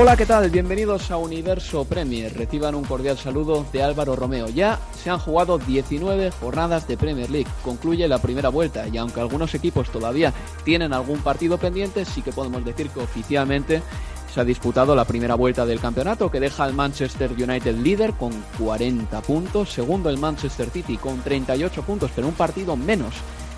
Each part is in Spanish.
Hola, ¿qué tal? Bienvenidos a Universo Premier. Reciban un cordial saludo de Álvaro Romeo. Ya se han jugado 19 jornadas de Premier League. Concluye la primera vuelta y aunque algunos equipos todavía tienen algún partido pendiente, sí que podemos decir que oficialmente se ha disputado la primera vuelta del campeonato que deja al Manchester United líder con 40 puntos, segundo el Manchester City con 38 puntos, pero un partido menos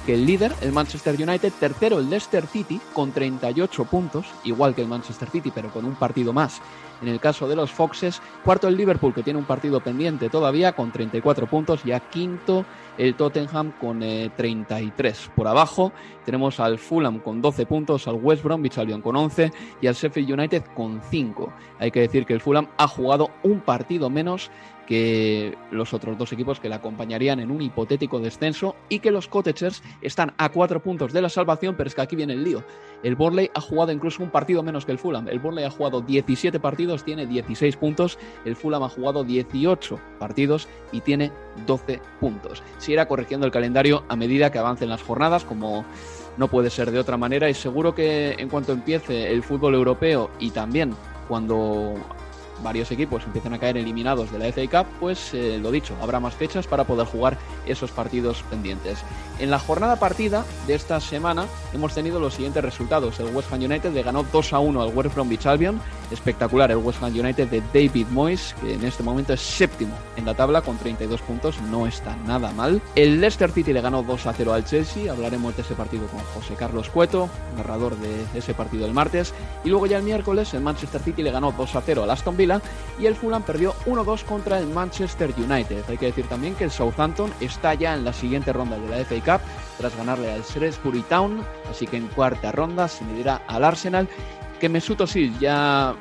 que el líder, el Manchester United, tercero el Leicester City con 38 puntos, igual que el Manchester City, pero con un partido más. En el caso de los Foxes, cuarto el Liverpool, que tiene un partido pendiente todavía con 34 puntos, ya quinto el Tottenham con 33. Eh, Por abajo tenemos al Fulham con 12 puntos, al West Bromwich Albion con 11 y al Sheffield United con 5. Hay que decir que el Fulham ha jugado un partido menos que los otros dos equipos que le acompañarían en un hipotético descenso y que los Cottagers están a cuatro puntos de la salvación, pero es que aquí viene el lío. El Borley ha jugado incluso un partido menos que el Fulham. El Borley ha jugado 17 partidos, tiene 16 puntos. El Fulham ha jugado 18 partidos y tiene 12 puntos. Se irá corrigiendo el calendario a medida que avancen las jornadas, como no puede ser de otra manera. Y seguro que en cuanto empiece el fútbol europeo y también cuando varios equipos empiezan a caer eliminados de la FA Cup, pues eh, lo dicho, habrá más fechas para poder jugar esos partidos pendientes. En la jornada partida de esta semana hemos tenido los siguientes resultados. El West Ham United le ganó 2 a 1 al West Bromwich Albion. Espectacular el West Ham United de David Moyes, que en este momento es séptimo en la tabla con 32 puntos. No está nada mal. El Leicester City le ganó 2 a 0 al Chelsea. Hablaremos de ese partido con José Carlos Cueto, narrador de ese partido el martes. Y luego ya el miércoles el Manchester City le ganó 2 a 0 al Aston Villa y el Fulham perdió 1-2 contra el Manchester United. Hay que decir también que el Southampton está ya en la siguiente ronda de la FA Cup tras ganarle al Shrewsbury Town, así que en cuarta ronda se medirá al Arsenal, que Mesut Özil ya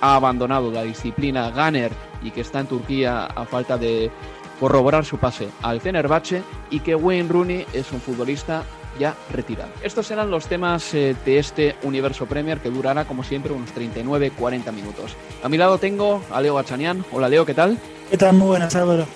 ha abandonado la disciplina Gunner y que está en Turquía a falta de corroborar su pase al Fenerbahce y que Wayne Rooney es un futbolista ya retirado. Estos serán los temas eh, de este Universo Premier que durará como siempre unos 39-40 minutos. A mi lado tengo a Leo Bachanian. Hola Leo, ¿qué tal? ¿Qué tal? Muy buenas, Álvaro.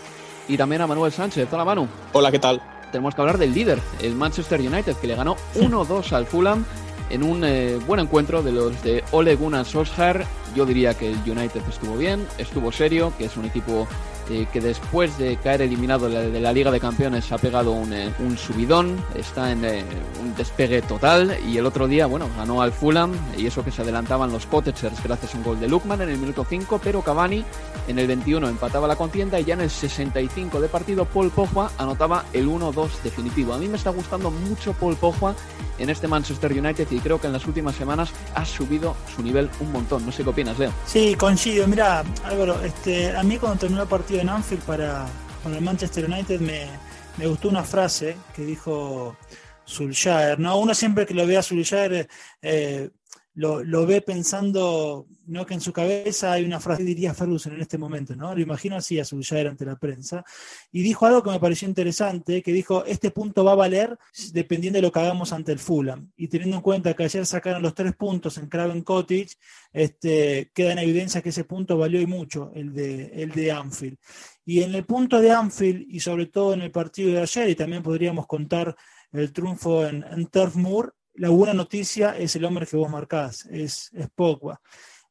Y también a Manuel Sánchez. Hola Manu. Hola, ¿qué tal? Tenemos que hablar del líder, el Manchester United, que le ganó 1-2 al Fulham en un eh, buen encuentro de los de Ole Gunnar Solskjaer. Yo diría que el United estuvo bien, estuvo serio, que es un equipo que después de caer eliminado de la, Liga de Campeones ha pegado un, eh, un subidón, está en eh, un despegue total y el otro día, bueno, ganó al Fulham y eso que se adelantaban los Cottagers gracias a un gol de Lukman en el minuto 5, pero Cavani en el 21 empataba la contienda y ya en el 65 de partido Paul Pogba anotaba el 1-2 definitivo. A mí me está gustando mucho Paul Pogba en este Manchester United y creo que en las últimas semanas ha subido su nivel un montón. No sé qué opinas, Leo. Sí, coincido. Mira, Álvaro, este, a mí cuando terminó el partido en Anfield para, para el Manchester United me, me gustó una frase que dijo Solskjaer, ¿no? Uno siempre que lo ve a Solskjaer eh, lo, ve pensando, no que en su cabeza hay una frase, diría Ferguson en este momento, ¿no? Lo imagino así a su ante la prensa. Y dijo algo que me pareció interesante, que dijo, este punto va a valer dependiendo de lo que hagamos ante el Fulham. Y teniendo en cuenta que ayer sacaron los tres puntos en Craven Cottage, este, queda en evidencia que ese punto valió y mucho, el de, el de Anfield. Y en el punto de Anfield, y sobre todo en el partido de ayer, y también podríamos contar el triunfo en Turf Moor, la buena noticia es el hombre que vos marcás, es, es.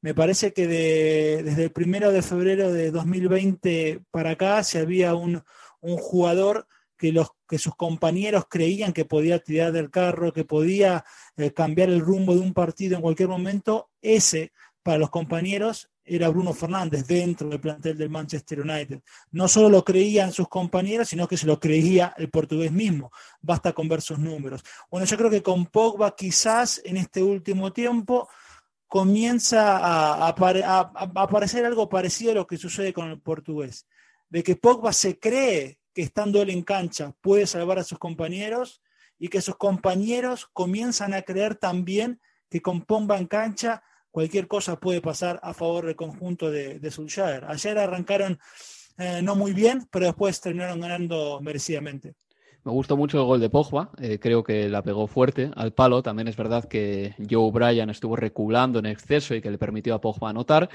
Me parece que desde el primero de febrero de 2020 para acá, se había un, jugador que, los, que sus compañeros creían que podía tirar del carro, que podía eh, cambiar el rumbo de un partido en cualquier momento, ese para los compañeros era Bruno Fernández dentro del plantel del Manchester United. No solo lo creían sus compañeros, sino que se lo creía el portugués mismo. Basta con ver sus números. Bueno, yo creo que con Pogba quizás en este último tiempo comienza a, aparecer algo parecido a lo que sucede con el portugués. De que Pogba se cree que estando él en cancha puede salvar a sus compañeros y que sus compañeros comienzan a creer también que con Pogba en cancha cualquier cosa puede pasar a favor del conjunto de, de Solskjaer. Ayer arrancaron eh, no muy bien, pero después terminaron ganando merecidamente. Me gustó mucho el gol de Pogba, eh, creo que la pegó fuerte al palo. También es verdad que Joe Bryan estuvo reculando en exceso y que le permitió a Pogba anotar,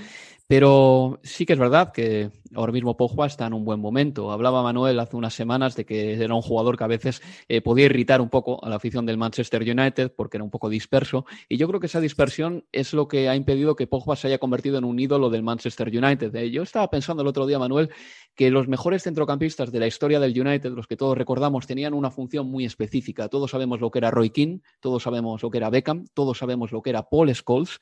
pero sí que es verdad que ahora mismo Pogba está en un buen momento. Hablaba Manuel hace unas semanas de que era un jugador que a veces eh, podía irritar un poco a la afición del Manchester United porque era un poco disperso y yo creo que esa dispersión es lo que ha impedido que Pogba se haya convertido en un ídolo del Manchester United. Eh, yo estaba pensando el otro día, Manuel, que los mejores centrocampistas de la historia del United, los que todos recordamos, tenían una función muy específica. Todos sabemos lo que era Roy King, todos sabemos lo que era Beckham, todos sabemos lo que era Paul Scholes.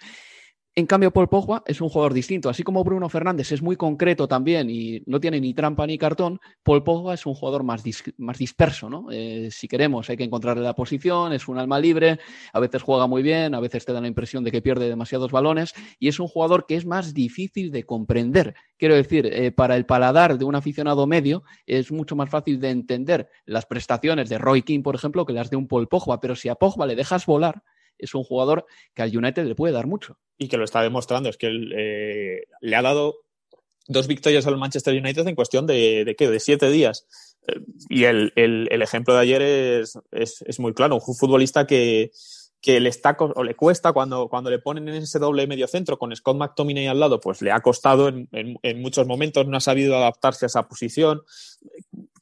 En cambio, Paul Pogba es un jugador distinto. Así como Bruno Fernández es muy concreto también y no tiene ni trampa ni cartón, Paul Pogba es un jugador más, más disperso. ¿no? Eh, si queremos, hay que encontrarle la posición, es un alma libre, a veces juega muy bien, a veces te da la impresión de que pierde demasiados balones y es un jugador que es más difícil de comprender. Quiero decir, eh, para el paladar de un aficionado medio es mucho más fácil de entender las prestaciones de Roy King, por ejemplo, que las de un Paul Pogba, pero si a Pogba le dejas volar, es un jugador que al United le puede dar mucho. Y que lo está demostrando, es que eh, le ha dado dos victorias al Manchester United en cuestión de, de, ¿qué? de siete días. Eh, y el, ejemplo de ayer es, es, muy claro, un futbolista que, que le está o le cuesta cuando, cuando le ponen en ese doble medio centro con Scott McTominay al lado, pues le ha costado en, en, muchos momentos, no ha sabido adaptarse a esa posición.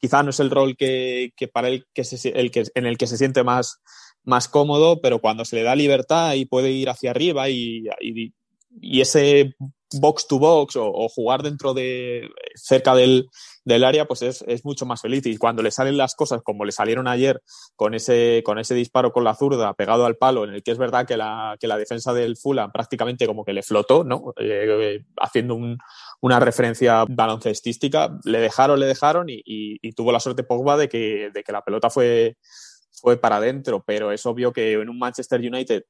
Quizá no es el rol que, que para él que el que, en el que se siente más, más cómodo, pero cuando se le da libertad y puede ir hacia arriba y, y, ese box to box o, jugar dentro de cerca del, del área, pues es, es, mucho más feliz. Y cuando le salen las cosas como le salieron ayer con ese, con ese disparo con la zurda pegado al palo, en el que es verdad que la, que la defensa del Fulham prácticamente como que le flotó, ¿no? Eh, haciendo un, una referencia baloncestística, le dejaron, le dejaron y, y, tuvo la suerte Pogba de que, de que la pelota fue, fue para adentro, pero es obvio que en un Manchester United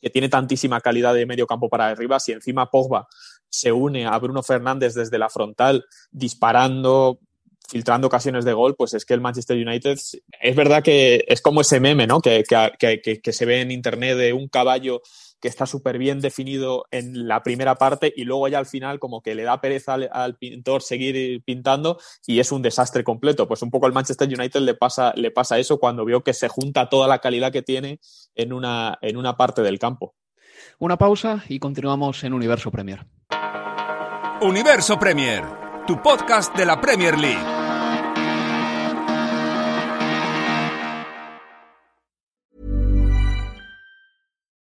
que tiene tantísima calidad de medio campo para arriba, si encima Pogba se une a Bruno Fernández desde la frontal, disparando, filtrando ocasiones de gol, pues es que el Manchester United es verdad que es como ese meme, ¿no? Que, que, que se ve en internet de un caballo que está súper bien definido en la primera parte y luego ya al final como que le da pereza al, pintor seguir pintando y es un desastre completo. Pues un poco al Manchester United le pasa, le pasa eso cuando vio que se junta toda la calidad que tiene en una, en una parte del campo. Una pausa y continuamos en Universo Premier. Universo Premier, tu podcast de la Premier League.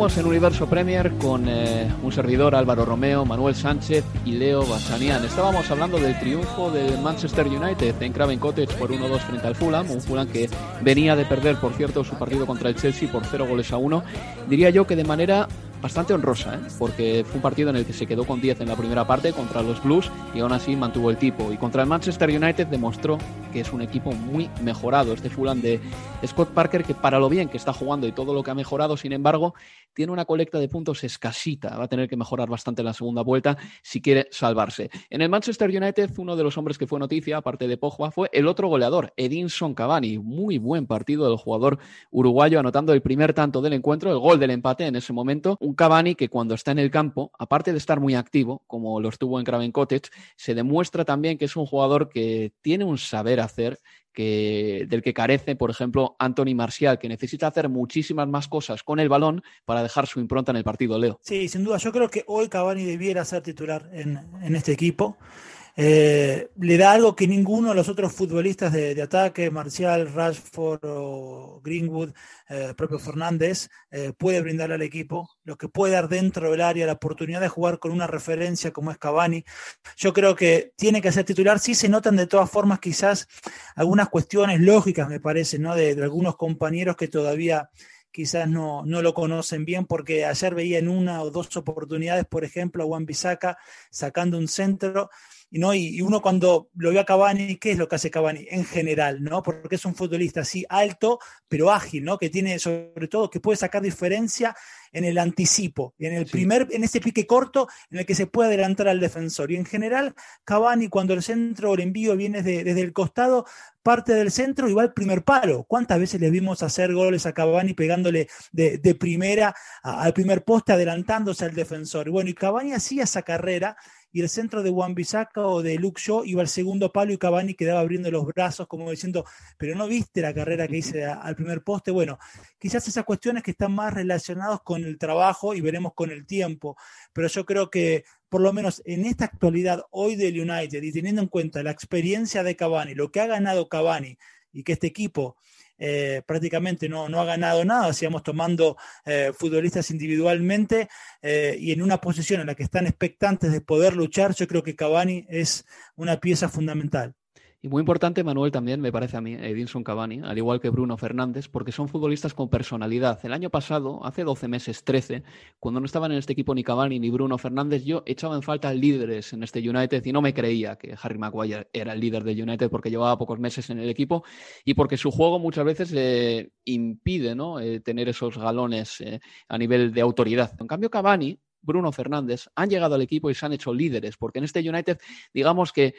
Seguimos en Universo Premier con eh, un servidor Álvaro Romeo, Manuel Sánchez y Leo Bachanian. Estábamos hablando del triunfo del Manchester United en Craven Cottage por 1-2 frente al Fulham, un Fulham que venía de perder, por cierto, su partido contra el Chelsea por 0 goles a 1. Diría yo que de manera bastante honrosa, ¿eh? porque fue un partido en el que se quedó con 10 en la primera parte contra los Blues y aún así mantuvo el tipo. Y contra el Manchester United demostró que es un equipo muy mejorado. Este Fulham de Scott Parker, que para lo bien que está jugando y todo lo que ha mejorado, sin embargo, tiene una colecta de puntos escasita. Va a tener que mejorar bastante en la segunda vuelta si quiere salvarse. En el Manchester United, uno de los hombres que fue noticia, aparte de Pogba, fue el otro goleador, Edinson Cavani. Muy buen partido del jugador uruguayo, anotando el primer tanto del encuentro, el gol del empate en ese momento. Cavani que cuando está en el campo, aparte de estar muy activo, como lo estuvo en Craven Cottage, se demuestra también que es un jugador que tiene un saber hacer que, del que carece, por ejemplo, Anthony Marcial, que necesita hacer muchísimas más cosas con el balón para dejar su impronta en el partido, Leo. Sí, sin duda. Yo creo que hoy Cavani debiera ser titular en, en este equipo. Eh, le da algo que ninguno de los otros futbolistas de, ataque, Marcial, Rashford o Greenwood, eh, propio Fernández, eh, puede brindarle al equipo, lo que puede dar dentro del área, la oportunidad de jugar con una referencia como es Cavani. Yo creo que tiene que ser titular. Sí se notan de todas formas quizás algunas cuestiones lógicas, me parece, ¿no? de, algunos compañeros que todavía quizás no, no, lo conocen bien, porque ayer veía en una o dos oportunidades, por ejemplo, a Juan Bisaca sacando un centro, ¿no? Y, y, uno cuando lo ve a Cavani, ¿qué es lo que hace Cavani en general? ¿no? Porque es un futbolista así alto, pero ágil, ¿no? que tiene sobre todo, que puede sacar diferencia en el anticipo, en el primer, en ese pique corto en el que se puede adelantar al defensor. Y en general, Cavani, cuando el centro o el envío viene de, desde el costado, parte del centro y va al primer palo. ¿Cuántas veces le vimos hacer goles a Cavani pegándole de, de primera a, al primer poste, adelantándose al defensor? Bueno, y Cavani hacía esa carrera y el centro de Juan Bisaca o de Luke Shaw iba al segundo palo y Cavani quedaba abriendo los brazos como diciendo, pero no viste la carrera que hice al primer poste. Bueno, quizás esas cuestiones que están más relacionadas con el trabajo y veremos con el tiempo, pero yo creo que por lo menos en esta actualidad hoy del United y teniendo en cuenta la experiencia de Cavani, lo que ha ganado Cavani y que este equipo eh, prácticamente no, no, ha ganado nada, sigamos tomando eh, futbolistas individualmente eh, y en una posición en la que están expectantes de poder luchar, yo creo que Cavani es una pieza fundamental. Y muy importante, Manuel, también me parece a mí, Edinson Cavani, al igual que Bruno Fernández, porque son futbolistas con personalidad. El año pasado, hace 12 meses, 13, cuando no estaban en este equipo ni Cavani ni Bruno Fernández, yo echaba en falta líderes en este United y no me creía que Harry Maguire era el líder del United porque llevaba pocos meses en el equipo y porque su juego muchas veces eh, impide ¿no? eh, tener esos galones eh, a nivel de autoridad. En cambio, Cavani, Bruno Fernández han llegado al equipo y se han hecho líderes, porque en este United, digamos que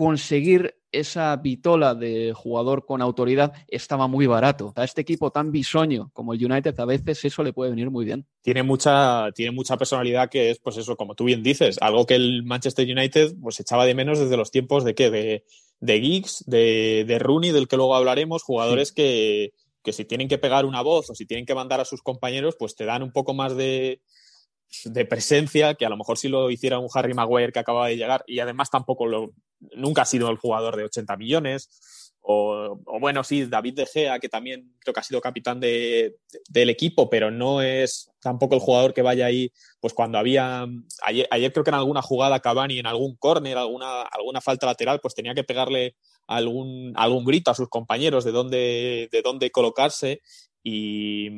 conseguir esa vitola de jugador con autoridad estaba muy barato. A este equipo tan bisoño como el United a veces eso le puede venir muy bien. Tiene mucha, tiene mucha personalidad que es, pues eso, como tú bien dices, algo que el Manchester United pues echaba de menos desde los tiempos de qué, de, de Giggs, de, de Rooney, del que luego hablaremos, jugadores sí. que, que si tienen que pegar una voz o si tienen que mandar a sus compañeros, pues te dan un poco más de, de presencia, que a lo mejor si lo hiciera un Harry Maguire que acaba de llegar y además tampoco lo, nunca ha sido el jugador de 80 millones. O, bueno, sí, David De Gea, que también creo que ha sido capitán de, del equipo, pero no es tampoco el jugador que vaya ahí, pues cuando había, ayer, ayer creo que en alguna jugada Cavani, en algún córner, alguna, alguna falta lateral, pues tenía que pegarle algún, algún grito a sus compañeros de dónde, de dónde colocarse y,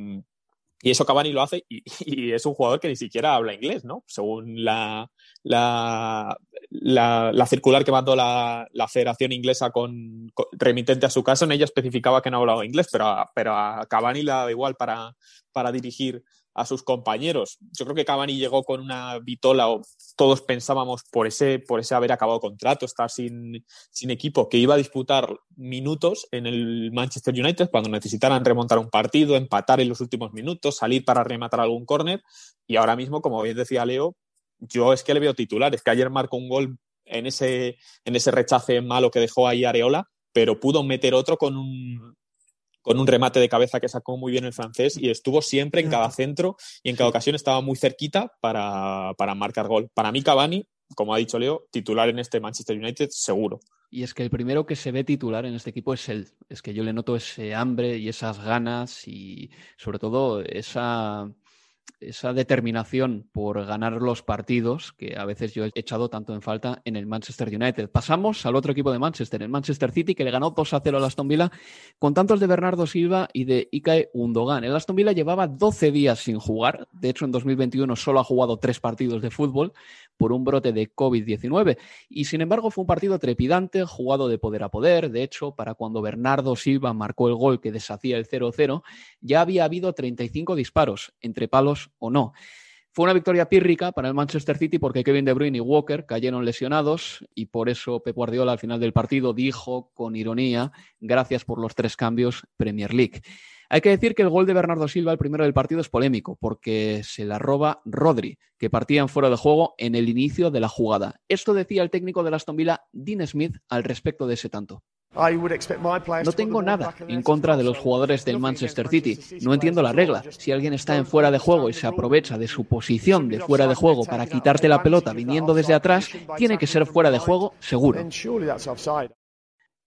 y eso Cavani lo hace y, es un jugador que ni siquiera habla inglés, ¿no? Según la, la, la, la circular que mandó la, la Federación Inglesa con, remitente a su caso, en ella especificaba que no hablaba inglés, pero a, pero Cavani le igual para, para dirigir a sus compañeros. Yo creo que Cavani llegó con una vitola, o todos pensábamos por ese, por ese haber acabado contrato, estar sin, sin equipo, que iba a disputar minutos en el Manchester United cuando necesitaran remontar un partido, empatar en los últimos minutos, salir para rematar algún córner. Y ahora mismo, como bien decía Leo, yo es que le veo titular. Es que ayer marcó un gol en ese, en ese rechace malo que dejó ahí Areola, pero pudo meter otro con un, con un remate de cabeza que sacó muy bien el francés y estuvo siempre en cada centro y en cada ocasión estaba muy cerquita para, para marcar gol. Para mí, Cavani, como ha dicho Leo, titular en este Manchester United, seguro. Y es que el primero que se ve titular en este equipo es él. Es que yo le noto ese hambre y esas ganas y sobre todo esa esa determinación por ganar los partidos que a veces yo he echado tanto en falta en el Manchester United. Pasamos al otro equipo de Manchester, el Manchester City, que le ganó 2 a 0 al Aston Villa con tantos de Bernardo Silva y de Ike Undogan. El Aston Villa llevaba 12 días sin jugar, de hecho en 2021 solo ha jugado tres partidos de fútbol por un brote de COVID-19 y sin embargo fue un partido trepidante, jugado de poder a poder. De hecho, para cuando Bernardo Silva marcó el gol que deshacía el 0-0, ya había habido 35 disparos entre palos o no. Fue una victoria pírrica para el Manchester City porque Kevin De Bruyne y Walker cayeron lesionados y por eso Pep Guardiola al final del partido dijo con ironía, gracias por los tres cambios Premier League. Hay que decir que el gol de Bernardo Silva, el primero del partido, es polémico porque se la roba Rodri, que partía en fuera de juego en el inicio de la jugada. Esto decía el técnico de Aston Villa, Dean Smith, al respecto de ese tanto. No tengo nada en contra de los jugadores del Manchester City. No entiendo la regla. Si alguien está en fuera de juego y se aprovecha de su posición de fuera de juego para quitarte la pelota viniendo desde atrás, tiene que ser fuera de juego seguro.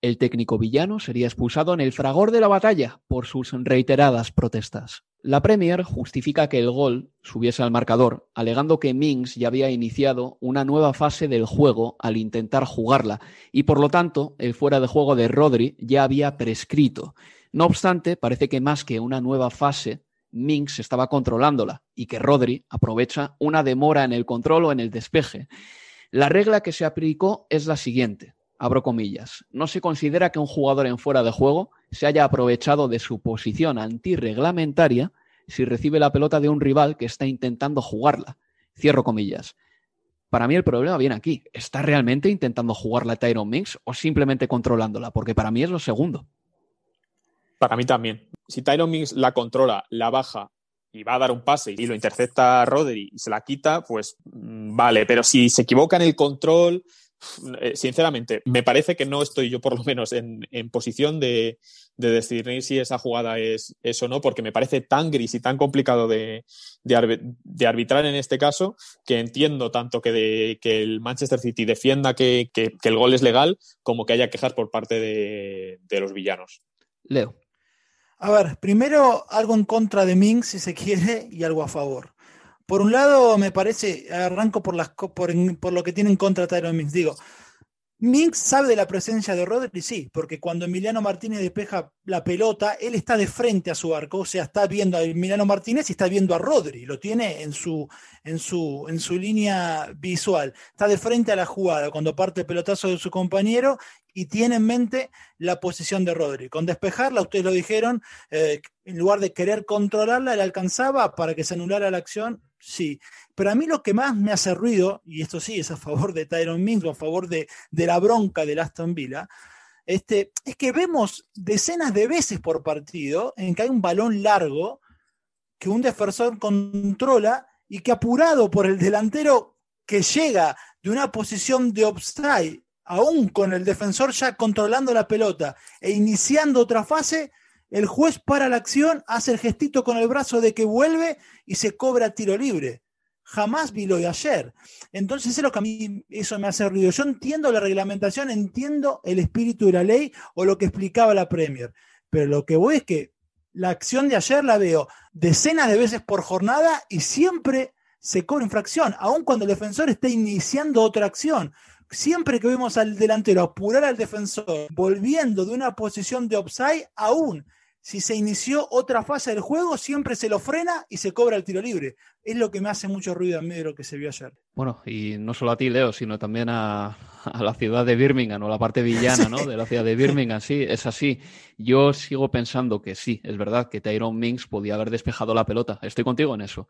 El técnico villano sería expulsado en el fragor de la batalla por sus reiteradas protestas. La Premier justifica que el gol subiese al marcador, alegando que Mings ya había iniciado una nueva fase del juego al intentar jugarla, y por lo tanto el fuera de juego de Rodri ya había prescrito. No obstante, parece que más que una nueva fase, Mings estaba controlándola y que Rodri aprovecha una demora en el control o en el despeje. La regla que se aplicó es la siguiente abro comillas, no se considera que un jugador en fuera de juego se haya aprovechado de su posición antirreglamentaria si recibe la pelota de un rival que está intentando jugarla. Cierro comillas. Para mí el problema viene aquí. ¿Está realmente intentando jugarla Tyron Mix o simplemente controlándola? Porque para mí es lo segundo. Para mí también. Si Tyron Mix la controla, la baja y va a dar un pase y lo intercepta Rodri y se la quita, pues mm, vale. Pero si se equivoca en el control, sinceramente, me parece que no estoy yo por lo menos en, en posición de, de, decidir si esa jugada es, es, o no, porque me parece tan gris y tan complicado de, de, de arbitrar en este caso que entiendo tanto que, de, que el Manchester City defienda que, que, que, el gol es legal como que haya quejas por parte de, de los villanos. Leo. A ver, primero algo en contra de Ming, si se quiere, y algo a favor. Por un lado, me parece, arranco por, las, lo que tiene en contra Tyron Minks. Digo, Minks sabe de la presencia de Rodri, sí, porque cuando Emiliano Martínez despeja la pelota, él está de frente a su arco, o sea, está viendo a Emiliano Martínez y está viendo a Rodri, lo tiene en su, en su, en su línea visual, está de frente a la jugada cuando parte el pelotazo de su compañero y tiene en mente la posición de Rodri. Con despejarla, ustedes lo dijeron, eh, en lugar de querer controlarla, le alcanzaba para que se anulara la acción sí. Pero a mí lo que más me hace ruido, y esto sí es a favor de Tyron Mings o a favor de, de la bronca del Aston Villa, este, es que vemos decenas de veces por partido en que hay un balón largo que un defensor controla y que apurado por el delantero que llega de una posición de offside, aún con el defensor ya controlando la pelota e iniciando otra fase, el juez para la acción, hace el gestito con el brazo de que vuelve y se cobra tiro libre. jamás vi lo de ayer. Entonces es lo que a mí eso me hace ruido. Yo entiendo la reglamentación, entiendo el espíritu de la ley o lo que explicaba la Premier, pero lo que voy es que la acción de ayer la veo decenas de veces por jornada y siempre se cobra infracción, aun cuando el defensor esté iniciando otra acción. Siempre que vemos al delantero apurar al defensor, volviendo de una posición de offside, aún si se inició otra fase del juego, siempre se lo frena y se cobra el tiro libre. Es lo que me hace mucho ruido en medio de lo que se vio ayer. Bueno, y no solo a ti, Leo, sino también a, la ciudad de Birmingham o la parte villana ¿no? de la ciudad de Birmingham. Sí, es así. Yo sigo pensando que sí, es verdad que Tyrone Minks podía haber despejado la pelota. Estoy contigo en eso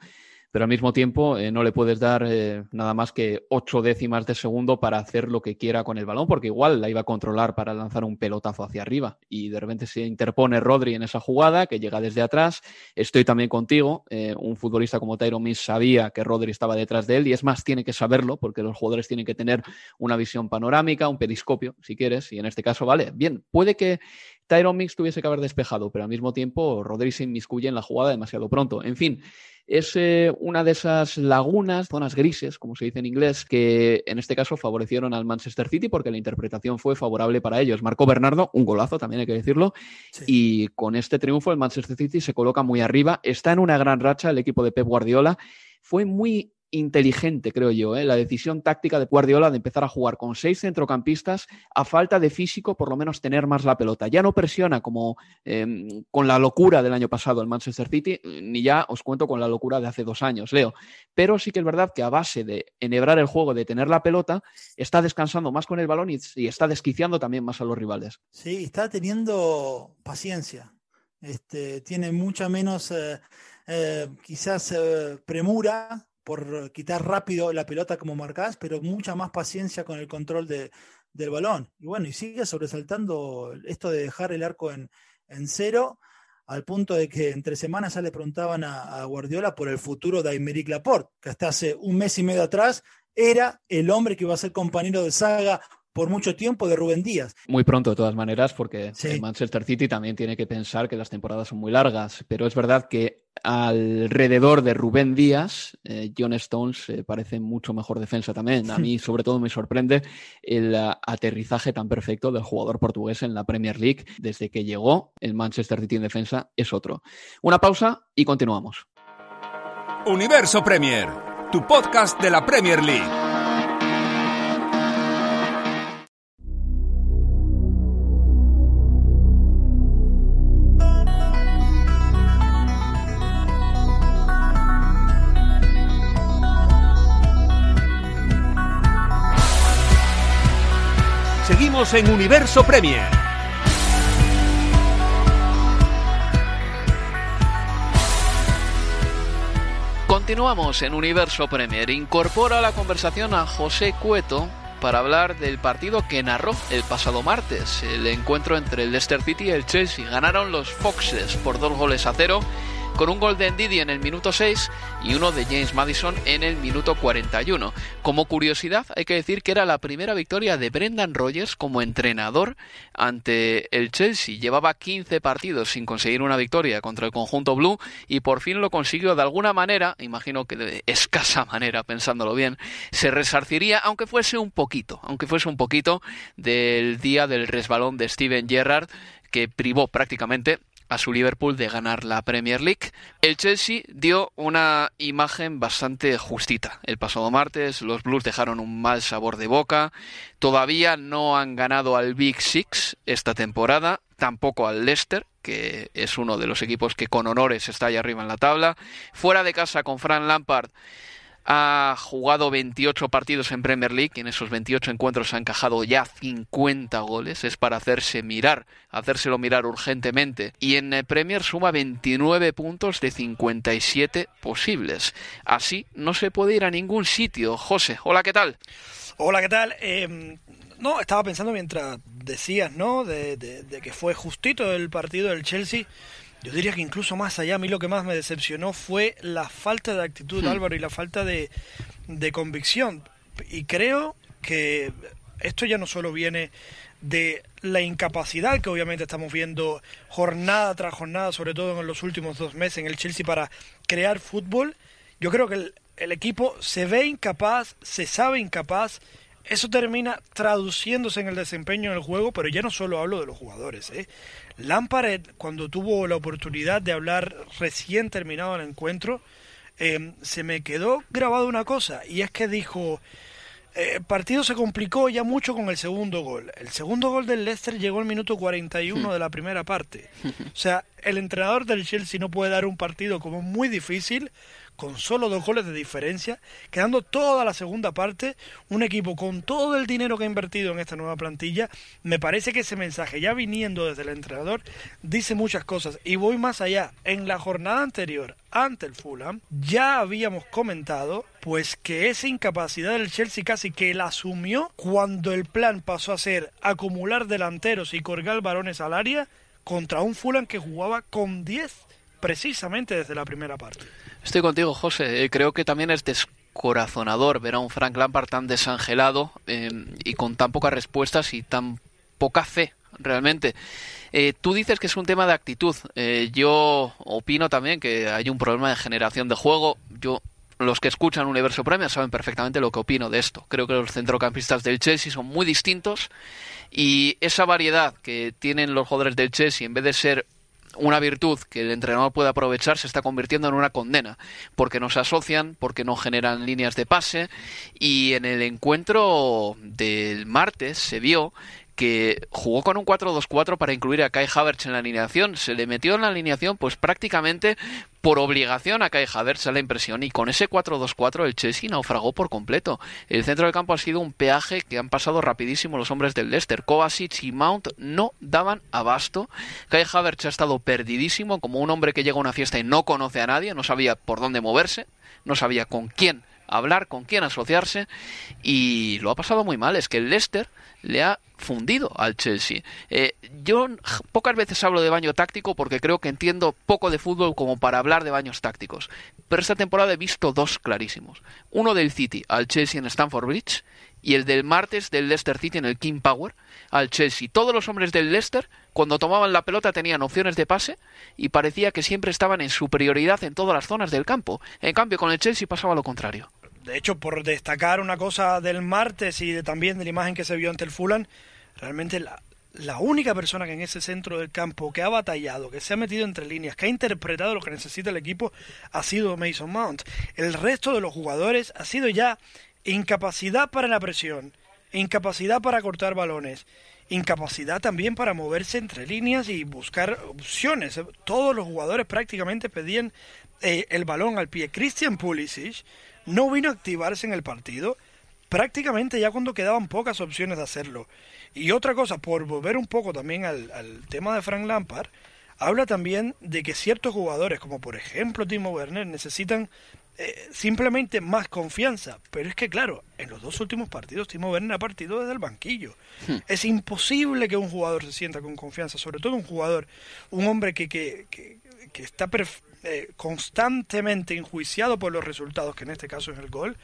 pero al mismo tiempo eh, no le puedes dar eh, nada más que ocho décimas de segundo para hacer lo que quiera con el balón, porque igual la iba a controlar para lanzar un pelotazo hacia arriba. Y de repente se interpone Rodri en esa jugada, que llega desde atrás. Estoy también contigo. Eh, un futbolista como Tyron Miss sabía que Rodri estaba detrás de él, y es más, tiene que saberlo, porque los jugadores tienen que tener una visión panorámica, un periscopio, si quieres, y en este caso, vale, bien, puede que Tyron Mix tuviese que haber despejado, pero al mismo tiempo Rodri se inmiscuye en la jugada demasiado pronto. En fin, es eh, una de esas lagunas, zonas grises, como se dice en inglés, que en este caso favorecieron al Manchester City porque la interpretación fue favorable para ellos. Marcó Bernardo, un golazo, también hay que decirlo, y con este triunfo el Manchester City se coloca muy arriba. Está en una gran racha el equipo de Pep Guardiola. Fue muy inteligente, creo yo, ¿eh? la decisión táctica de Guardiola de empezar a jugar con seis centrocampistas a falta de físico, por lo menos tener más la pelota. Ya no presiona como em, con la locura del año pasado el Manchester City, ni ya os cuento con la locura de hace dos años, Leo. Pero sí que es verdad que a base de enhebrar el juego, de tener la pelota, está descansando más con el balón y, está desquiciando también más a los rivales. Sí, está teniendo paciencia. Este, tiene mucha menos, eh, eh, quizás, premura por quitar rápido la pelota como marcás, pero mucha más paciencia con el control de, del balón. Y bueno, y sigue sobresaltando esto de dejar el arco en, en cero, al punto de que entre semanas ya le preguntaban a, Guardiola por el futuro de Aymeric Laporte, que hasta hace un mes y medio atrás era el hombre que iba a ser compañero de saga por mucho tiempo de Rubén Díaz. Muy pronto, de todas maneras, porque el Manchester City también tiene que pensar que las temporadas son muy largas, pero es verdad que alrededor de Rubén Díaz, eh, John Stones eh, parece mucho mejor defensa también. A mí, sobre todo, me sorprende el uh, aterrizaje tan perfecto del jugador portugués en la Premier League. Desde que llegó, el Manchester City en defensa es otro. Una pausa y continuamos. Universo Premier, tu podcast de la Premier League. En Universo Premier. Continuamos en Universo Premier. Incorpora la conversación a José Cueto para hablar del partido que narró el pasado martes, el encuentro entre el Leicester City y el Chelsea. Ganaron los Foxes por dos goles a cero con un gol de Ndidi en el minuto 6 y uno de James Madison en el minuto 41. Como curiosidad, hay que decir que era la primera victoria de Brendan Rodgers como entrenador ante el Chelsea. Llevaba 15 partidos sin conseguir una victoria contra el conjunto blue y por fin lo consiguió de alguna manera, imagino que de escasa manera, pensándolo bien, se resarciría, aunque fuese un poquito, aunque fuese un poquito del día del resbalón de Steven Gerrard que privó prácticamente a su Liverpool de ganar la Premier League. El Chelsea dio una imagen bastante justita. El pasado martes los Blues dejaron un mal sabor de boca. Todavía no han ganado al Big Six esta temporada, tampoco al Leicester, que es uno de los equipos que con honores está ahí arriba en la tabla. Fuera de casa con Fran Lampard ha jugado 28 partidos en Premier League en esos 28 encuentros ha encajado ya 50 goles. Es para hacerse mirar, hacérselo mirar urgentemente. Y en eh, Premier suma 29 puntos de 57 posibles. Así no se puede ir a ningún sitio. José, hola, ¿qué tal? Hola, ¿qué tal? Em, no, estaba pensando mientras decías, ¿no? De, de que fue justito el partido del Chelsea yo diría que incluso más allá, a mí lo que más me decepcionó fue la falta de actitud de hmm. Álvaro y la falta de, convicción. Y creo que esto ya no solo viene de la incapacidad que obviamente estamos viendo jornada tras jornada, sobre todo en los últimos dos meses en el Chelsea para crear fútbol. Yo creo que el equipo se ve incapaz, se sabe incapaz, eso termina traduciéndose en el desempeño del juego, pero ya no solo hablo de los jugadores. ¿eh? Lampard, cuando tuvo la oportunidad de hablar recién terminado el encuentro, eh, se me quedó grabado una cosa, y es que dijo, eh, el partido se complicó ya mucho con el segundo gol. El segundo gol del Leicester llegó al minuto 41 de la primera parte. O sea, el entrenador del Chelsea no puede dar un partido como muy difícil con solo dos goles de diferencia, quedando toda la segunda parte, un equipo con todo el dinero que ha invertido en esta nueva plantilla, me parece que ese mensaje ya viniendo desde el entrenador dice muchas cosas y voy más allá. En la jornada anterior ante el Fulham ya habíamos comentado pues que esa incapacidad del Chelsea casi que la asumió cuando el plan pasó a ser acumular delanteros y colgar varones al área contra un Fulham que jugaba con 10 precisamente desde la primera parte. Estoy contigo, José. Eh, creo que también es descorazonador ver a un Frank Lampard tan desangelado eh, y con tan pocas respuestas y tan poca fe, realmente. Eh, tú dices que es un tema de actitud. yo opino también que hay un problema de generación de juego. Yo los que escuchan Universo Premier saben perfectamente lo que opino de esto. Creo que los centrocampistas del Chelsea son muy distintos y esa variedad que tienen los jugadores del Chelsea, en vez de ser una virtud que el entrenador puede aprovechar se está convirtiendo en una condena, porque no se asocian, porque no generan líneas de pase. Y en el encuentro del martes se vio que jugó con un 4-2-4 para incluir a Kai Havertz en la alineación. Se le metió en la alineación pues prácticamente por obligación a Kai Havertz, a la impresión. Y con ese 4-2-4 el Chelsea naufragó por completo. El centro del campo ha sido un peaje que han pasado rapidísimo los hombres del Leicester. Kovacic y Mount no daban abasto. Kai Havertz ha estado perdidísimo como un hombre que llega a una fiesta y no conoce a nadie, no sabía por dónde moverse, no sabía con quién hablar, con quién asociarse y lo ha pasado muy mal. Es que el Leicester le ha fundido al Chelsea. Eh, yo pocas veces hablo de baño táctico porque creo que entiendo poco de fútbol como para hablar de baños tácticos. Pero esta temporada he visto dos clarísimos. Uno del City al Chelsea en Stamford Bridge y el del martes del Leicester City en el King Power al Chelsea. Todos los hombres del Leicester, cuando tomaban la pelota, tenían opciones de pase y parecía que siempre estaban en superioridad en todas las zonas del campo. En cambio, con el Chelsea pasaba lo contrario. De hecho, por destacar una cosa del martes y de, también de la imagen que se vio ante el Fulham, realmente la, la única persona que en ese centro del campo que ha batallado, que se ha metido entre líneas, que ha interpretado lo que necesita el equipo, ha sido Mason Mount. El resto de los jugadores ha sido ya incapacidad para la presión, incapacidad para cortar balones, incapacidad también para moverse entre líneas y buscar opciones. Todos los jugadores prácticamente pedían eh, el balón al pie. Christian Pulisic no vino a activarse en el partido prácticamente ya cuando quedaban pocas opciones de hacerlo. Y otra cosa, por volver un poco también al, tema de Frank Lampard, habla también de que ciertos jugadores, como por ejemplo Timo Werner, necesitan eh, simplemente más confianza. Pero es que, claro, en los dos últimos partidos Timo Werner ha partido desde el banquillo. Hmm. Es imposible que un jugador se sienta con confianza, sobre todo un jugador, un hombre que, que, que, que está eh, constantemente enjuiciado por los resultados, que en este caso es el gol,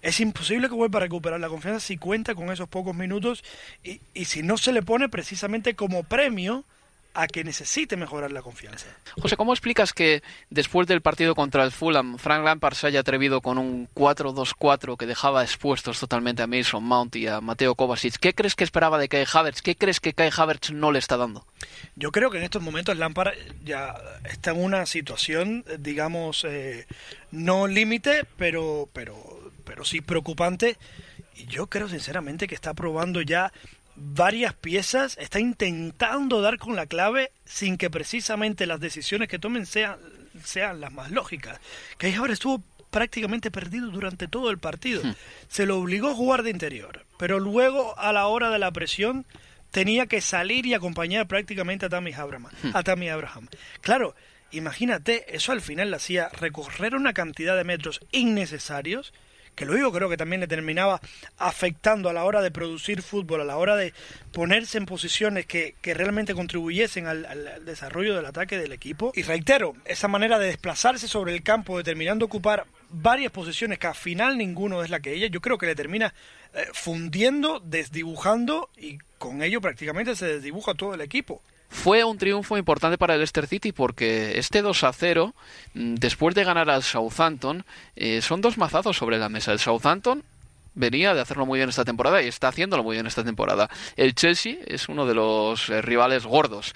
es imposible que vuelva a recuperar la confianza si cuenta con esos pocos minutos y, y si no se le pone precisamente como premio a que necesite mejorar la confianza. José, ¿cómo explicas que después del partido contra el Fulham, Frank Lampard se haya atrevido con un 4-2-4 que dejaba expuestos totalmente a Mason Mount y a Mateo Kovacic? ¿Qué crees que esperaba de Kai Havertz? ¿Qué crees que Kai Havertz no le está dando? Yo creo que en estos momentos Lampard ya está en una situación, digamos, eh, no límite, pero, pero, pero sí preocupante. Y yo creo sinceramente que está probando ya varias piezas, está intentando dar con la clave sin que precisamente las decisiones que tomen sean, sean las más lógicas. Que ahora estuvo prácticamente perdido durante todo el partido. Hmm. Se lo obligó a jugar de interior, pero luego a la hora de la presión tenía que salir y acompañar prácticamente a Tammy Abraham. Hmm. A Tammy Abraham. Claro, imagínate, eso al final le hacía recorrer una cantidad de metros innecesarios que luego creo que también le terminaba afectando a la hora de producir fútbol, a la hora de ponerse en posiciones que, que realmente contribuyesen al, al, desarrollo del ataque del equipo. Y reitero, esa manera de desplazarse sobre el campo, determinando ocupar varias posiciones que al final ninguno es la que ella, yo creo que le termina eh, fundiendo, desdibujando y con ello prácticamente se desdibuja todo el equipo. Fue un triunfo importante para el Leicester City porque este 2 a 0, mm, después de ganar al Southampton, eh, son dos mazazos sobre la mesa. El Southampton venía de hacerlo muy bien esta temporada y está haciéndolo muy bien esta temporada. El Chelsea es uno de los eh, rivales gordos.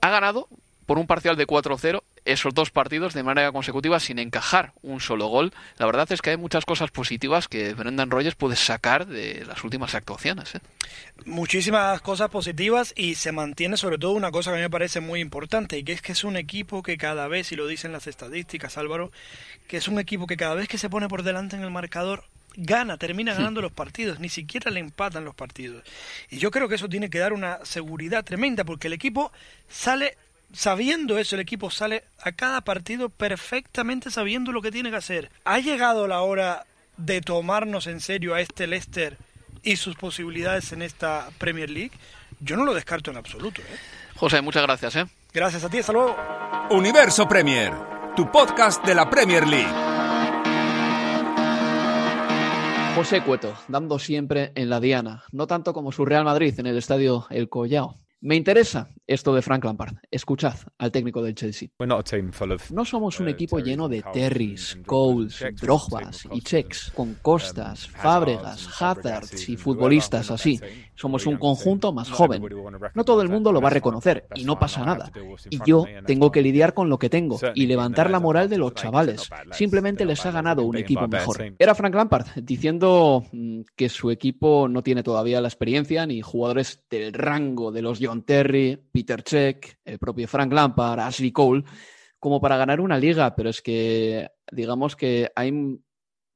Ha ganado por un parcial de 4-0 esos dos partidos de manera consecutiva sin encajar un solo gol. La verdad es que hay muchas cosas positivas que Brendan Rodgers puede sacar de las últimas actuaciones. ¿eh? Muchísimas cosas positivas y se mantiene sobre todo una cosa que a mí me parece muy importante y que es que es un equipo que cada vez, y lo dicen las estadísticas Álvaro, que es un equipo que cada vez que se pone por delante en el marcador gana, termina ganando los partidos, ni siquiera le empatan los partidos. Y yo creo que eso tiene que dar una seguridad tremenda porque el equipo sale sabiendo eso, el equipo sale a cada partido perfectamente sabiendo lo que tiene que hacer. ¿Ha llegado la hora de tomarnos en serio a este Leicester y sus posibilidades en esta Premier League? Yo no lo descarto en absoluto. ¿eh? José, muchas gracias. ¿eh? Gracias a ti, hasta luego. Universo Premier, tu podcast de la Premier League. José Cueto, dando siempre en la diana, no tanto como su Real Madrid en el estadio El Collao. Me interesa esto de Frank Lampard. Escuchad al técnico del Chelsea. No somos un equipo lleno de Terrys, Coles, Drogbas y Checks, con Costas, Fábregas, Hazards y futbolistas así. Somos un conjunto más joven. No todo el mundo lo va a reconocer y no pasa nada. Y yo tengo que lidiar con lo que tengo y levantar la moral de los chavales. Simplemente les ha ganado un equipo mejor. Era Frank Lampard diciendo mm, que su equipo no tiene todavía la experiencia ni jugadores del rango de los John Terry, Peter Check, el propio Frank Lampard, Ashley Cole, como para ganar una liga, pero es que digamos que hay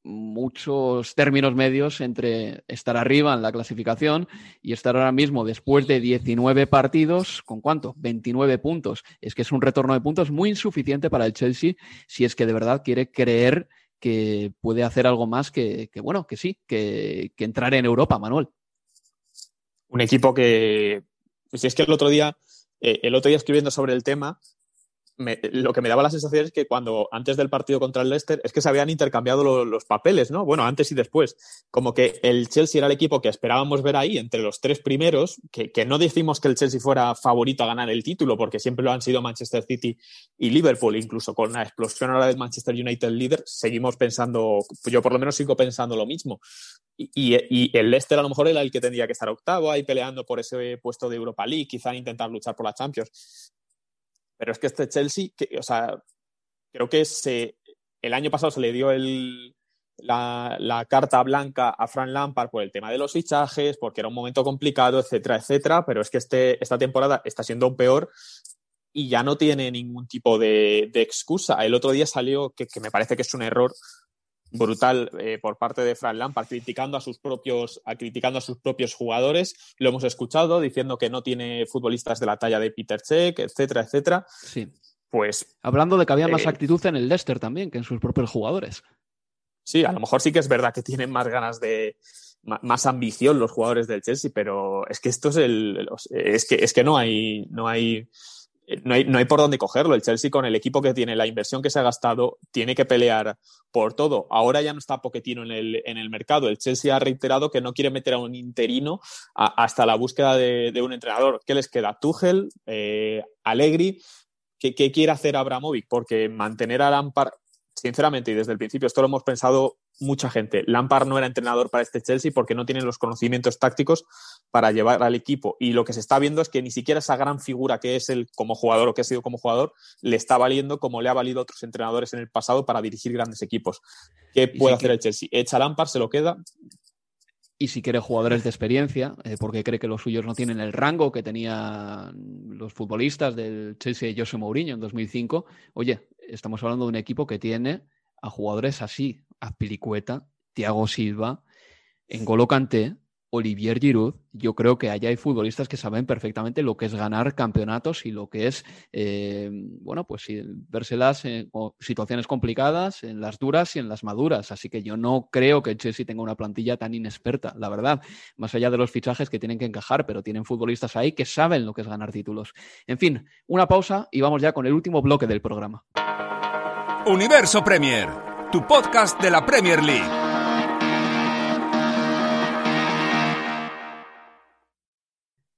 muchos términos medios entre estar arriba en la clasificación y estar ahora mismo después de 19 partidos, ¿con cuánto? 29 puntos. Es que es un retorno de puntos muy insuficiente para el Chelsea si es que de verdad quiere creer que puede hacer algo más que, bueno, que sí, que, que entrar en Europa, Manuel. Un equipo que, si es que el otro día, eh, el otro día escribiendo sobre el tema, lo que me daba la sensación es que cuando antes del partido contra el Leicester es que se habían intercambiado los papeles, ¿no? Bueno, antes y después. Como que el Chelsea era el equipo que esperábamos ver ahí entre los tres primeros, que, no decimos que el Chelsea fuera favorito a ganar el título, porque siempre lo han sido Manchester City y Liverpool, incluso con la explosión ahora del Manchester United líder, seguimos pensando, yo por lo menos sigo pensando lo mismo. Y, y, el Leicester a lo mejor era el que tendría que estar octavo ahí peleando por ese puesto de Europa League, quizá intentar luchar por la Champions. Pero es que este Chelsea, o sea, creo que el año pasado se le dio la, carta blanca a Fran Lampard por el tema de los fichajes, porque era un momento complicado, etcétera, etcétera. Pero es que este, esta temporada está siendo un peor y ya no tiene ningún tipo de, excusa. El otro día salió, que, me parece que es un error, brutal eh, por parte de Fran Lampard criticando a sus propios a, criticando a sus propios jugadores. Lo hemos escuchado diciendo que no tiene futbolistas de la talla de Peter Cech etcétera etcétera. Sí. Pues hablando de que había más eh, actitud en el Leicester también que en sus propios jugadores. Sí a lo mejor sí que es verdad que tienen más ganas de más ambición los jugadores del Chelsea pero es que esto es el es que es que no hay no hay no hay, no hay, por dónde cogerlo. El Chelsea con el equipo que tiene, la inversión que se ha gastado, tiene que pelear por todo. Ahora ya no está Poquetino en el, en el mercado. El Chelsea ha reiterado que no quiere meter a un interino hasta la búsqueda de, un entrenador. ¿Qué les queda? Tuchel, eh, Allegri. ¿Qué, ¿Qué, quiere hacer Abramovic? Porque mantener a Lampard sinceramente, y desde el principio, esto lo hemos pensado mucha gente, Lampard no era entrenador para este Chelsea porque no tiene los conocimientos tácticos para llevar al equipo. Y lo que se está viendo es que ni siquiera esa gran figura que es él como jugador o que ha sido como jugador le está valiendo como le ha valido a otros entrenadores en el pasado para dirigir grandes equipos. ¿Qué puede hacer el Chelsea? Echa Lampard, se lo queda, y si quiere jugadores de experiencia, eh, porque cree que los suyos no tienen el rango que tenían los futbolistas del Chelsea y José Mourinho en 2005, oye, estamos hablando de un equipo que tiene a jugadores así, Azpilicueta, Thiago Silva, N'Golo Kanté, Olivier Giroud, yo creo que allá hay futbolistas que saben perfectamente lo que es ganar campeonatos y lo que es, eh, bueno, pues vérselas en situaciones complicadas, en las duras y en las maduras. Así que yo no creo que Chelsea tenga una plantilla tan inexperta, la verdad, más allá de los fichajes que tienen que encajar, pero tienen futbolistas ahí que saben lo que es ganar títulos. En fin, una pausa y vamos ya con el último bloque del programa. Universo Premier, tu podcast de la Premier League.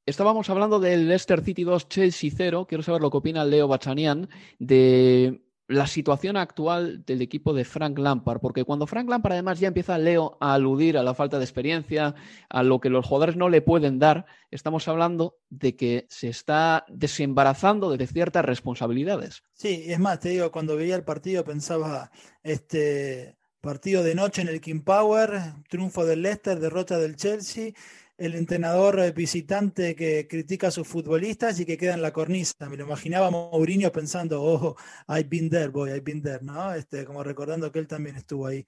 Estábamos hablando del Leicester City 2, Chelsea 0. Quiero saber lo que opina Leo Bachanian de la situación actual del equipo de Frank Lampard, porque cuando Frank Lampard además ya empieza Leo a aludir a la falta de experiencia, a lo que los jugadores no le pueden dar, estamos hablando de que se está desembarazando de ciertas responsabilidades. Sí, es más, te digo, cuando veía el partido pensaba, este partido de noche en el King Power, triunfo del Leicester, derrota del Chelsea el entrenador visitante que critica a sus futbolistas y que queda en la cornisa. Me lo imaginaba Mourinho pensando, oh, I've been there, boy, I've been there, ¿no? Este, como recordando que él también estuvo ahí,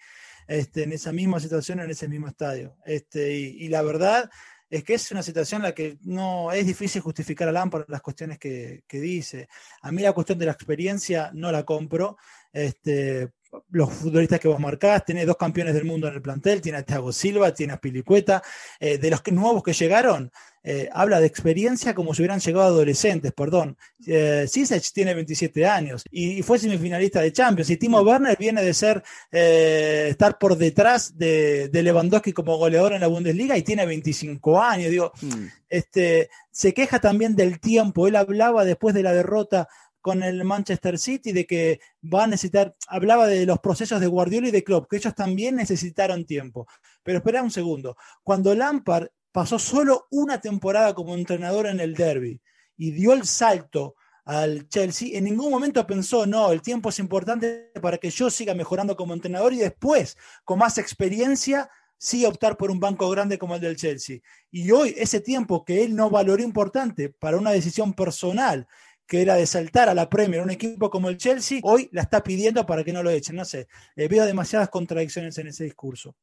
este, en esa misma situación, en ese mismo estadio. Este, y, la verdad es que es una situación en la que no es difícil justificar a Lampard las cuestiones que, que dice. A mí la cuestión de la experiencia no la compro, este, los futbolistas que vos marcás, tenés dos campeones del mundo en el plantel, tiene a Thiago Silva, tiene a Pilicueta, eh, de los nuevos que llegaron, eh, habla de experiencia como si hubieran llegado adolescentes, perdón. Eh, tiene 27 años y, fue semifinalista de Champions. Y Timo Werner viene de ser, eh, estar por detrás de, Lewandowski como goleador en la Bundesliga y tiene 25 años. Digo, mm. este, se queja también del tiempo. Él hablaba después de la derrota con el Manchester City, de que va a necesitar, hablaba de los procesos de Guardiola y de Klopp, que ellos también necesitaron tiempo. Pero espera un segundo, cuando Lampard pasó solo una temporada como entrenador en el derby y dio el salto al Chelsea, en ningún momento pensó, no, el tiempo es importante para que yo siga mejorando como entrenador y después, con más experiencia, sí optar por un banco grande como el del Chelsea. Y hoy ese tiempo que él no valoró importante para una decisión personal que era de saltar a la Premier, un equipo como el Chelsea, hoy la está pidiendo para que no lo echen. No sé, eh, veo demasiadas contradicciones en ese discurso.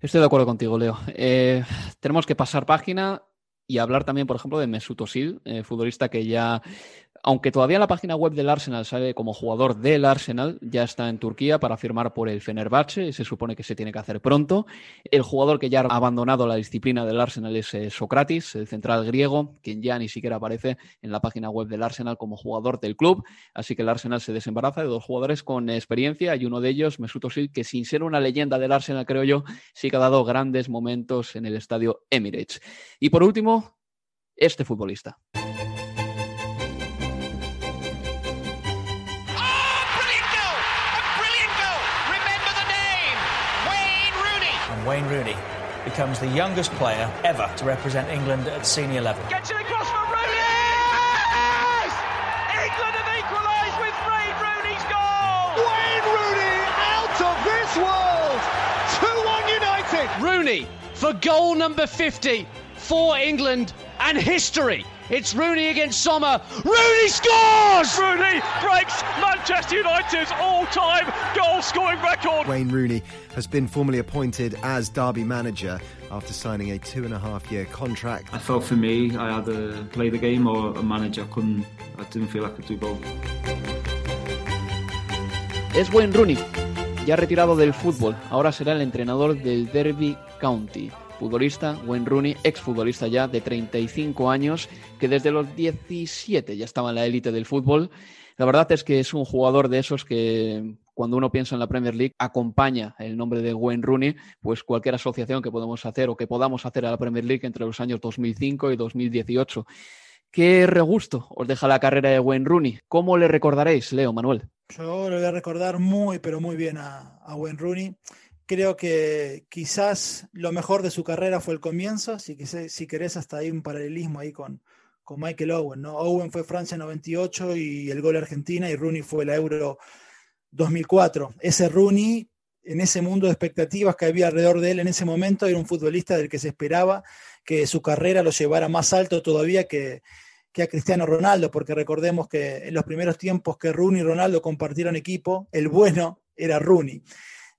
Estoy de acuerdo contigo, Leo. Eh, tenemos que pasar página y hablar también, por ejemplo, de Mesut Özil, eh, futbolista que ya aunque todavía la página web del Arsenal sale como jugador del Arsenal, ya está en Turquía para firmar por el Fenerbahce se supone que se tiene que hacer pronto. El jugador que ya ha abandonado la disciplina del Arsenal es eh, Socrates, el central griego, quien ya ni siquiera aparece en la página web del Arsenal como jugador del club. Así que el Arsenal se desembaraza de dos jugadores con experiencia y uno de ellos, Mesut Özil, que sin ser una leyenda del Arsenal, creo yo, sí que ha dado grandes momentos en el estadio Emirates. Y por último, este futbolista. Wayne Rooney becomes the youngest player ever to represent England at senior level. Gets it across for Rooney! Yes! England have equalised with Wayne Rooney's goal! Wayne Rooney out of this world! 2-1 United! Rooney for goal number 50 for England and history. It's Rooney against Sommer. Rooney scores! Rooney breaks Manchester United's all-time goal-scoring record. Wayne Rooney has been formally appointed as Derby manager after signing a two and a half year contract. I felt for me, I either play the game or a manager. I couldn't, I didn't feel I could do both. Es Wayne Rooney, ya retirado del fútbol, ahora será el entrenador del Derby County. Futbolista, Wayne Rooney, exfutbolista ya de 35 años, que desde los 17 ya estaba en la élite del fútbol. La verdad es que es un jugador de esos que cuando uno piensa en la Premier League acompaña el nombre de Wayne Rooney, pues cualquier asociación que podemos hacer o que podamos hacer a la Premier League entre los años 2005 y 2018. ¿Qué regusto os deja la carrera de Wayne Rooney? ¿Cómo le recordaréis, Leo, Manuel? Yo le voy a recordar muy, pero muy bien a, a Wayne Rooney creo que quizás lo mejor de su carrera fue el comienzo, si, si querés hasta ahí un paralelismo ahí con, con Michael Owen, ¿no? Owen fue Francia 98 y el gol Argentina y Rooney fue la Euro 2004. Ese Rooney, en ese mundo de expectativas que había alrededor de él en ese momento, era un futbolista del que se esperaba que su carrera lo llevara más alto todavía que, que a Cristiano Ronaldo, porque recordemos que en los primeros tiempos que Rooney y Ronaldo compartieron equipo, el bueno era Rooney.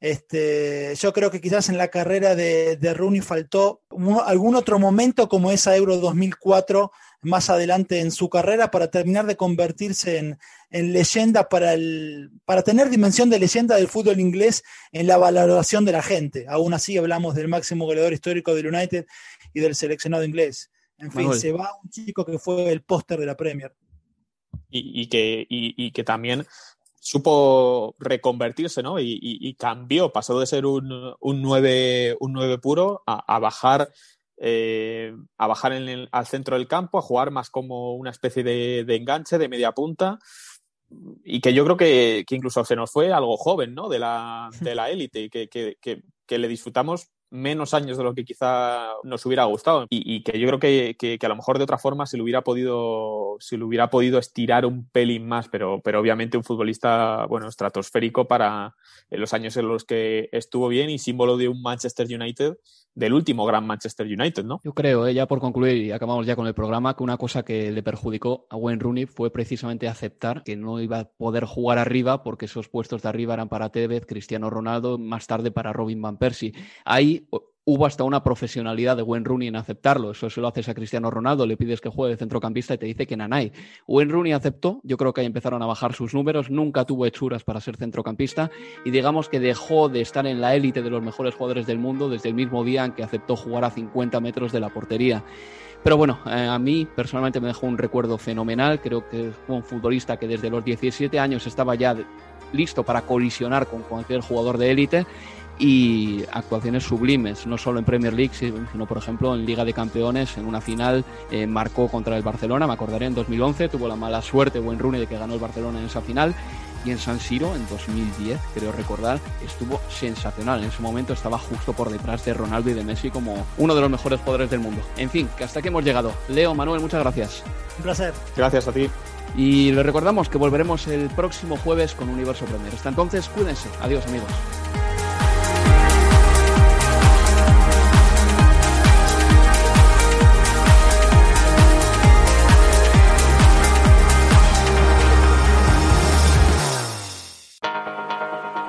Este, yo creo que quizás en la carrera de, de Rooney faltó algún otro momento como esa Euro 2004 más adelante en su carrera para terminar de convertirse en, leyenda para, el, para tener dimensión de leyenda del fútbol inglés en la valoración de la gente. Aún así hablamos del máximo goleador histórico del United y del seleccionado inglés. En fin, se va un chico que fue el póster de la Premier. Y, que, y que también supo reconvertirse, ¿no? Y, cambió, pasó de ser un, un, 9, un puro a, bajar eh, a bajar en el, al centro del campo, a jugar más como una especie de, enganche, de media punta, y que yo creo que, que, incluso se nos fue algo joven, ¿no? De la, de la élite, y que, que, que, le disfrutamos menos años de lo que quizá nos hubiera gustado y, que yo creo que, que, a lo mejor de otra forma se le hubiera podido se le hubiera podido estirar un pelín más pero, pero obviamente un futbolista bueno estratosférico para los años en los que estuvo bien y símbolo de un Manchester United del último gran Manchester United, ¿no? Yo creo, ¿eh? ya por concluir y acabamos ya con el programa, que una cosa que le perjudicó a Wayne Rooney fue precisamente aceptar que no iba a poder jugar arriba porque esos puestos de arriba eran para Tevez, Cristiano Ronaldo, más tarde para Robin Van Persie. Hubo hasta una profesionalidad de Wayne Rooney en aceptarlo. Eso se lo haces a Cristiano Ronaldo, le pides que juegue de centrocampista y te dice que Nanay. Wayne Rooney aceptó, yo creo que ahí empezaron a bajar sus números, nunca tuvo hechuras para ser centrocampista y digamos que dejó de estar en la élite de los mejores jugadores del mundo desde el mismo día en que aceptó jugar a 50 metros de la portería. Pero bueno, eh, a mí personalmente me dejó un recuerdo fenomenal. Creo que fue un futbolista que desde los 17 años estaba ya listo para colisionar con cualquier jugador de élite y actuaciones sublimes, no solo en Premier League, sino por ejemplo en Liga de Campeones, en una final eh, marcó contra el Barcelona, me acordaré en 2011, tuvo la mala suerte buen Rooney de que ganó el Barcelona en esa final y en San Siro en 2010, creo recordar, estuvo sensacional. En ese momento estaba justo por detrás de Ronaldo y de Messi como uno de los mejores jugadores del mundo. En fin, que hasta aquí hemos llegado. Leo, Manuel, muchas gracias. Un placer. Gracias a ti. Y les recordamos que volveremos el próximo jueves con Universo Premier. Hasta entonces, cuídense. Adiós, amigos.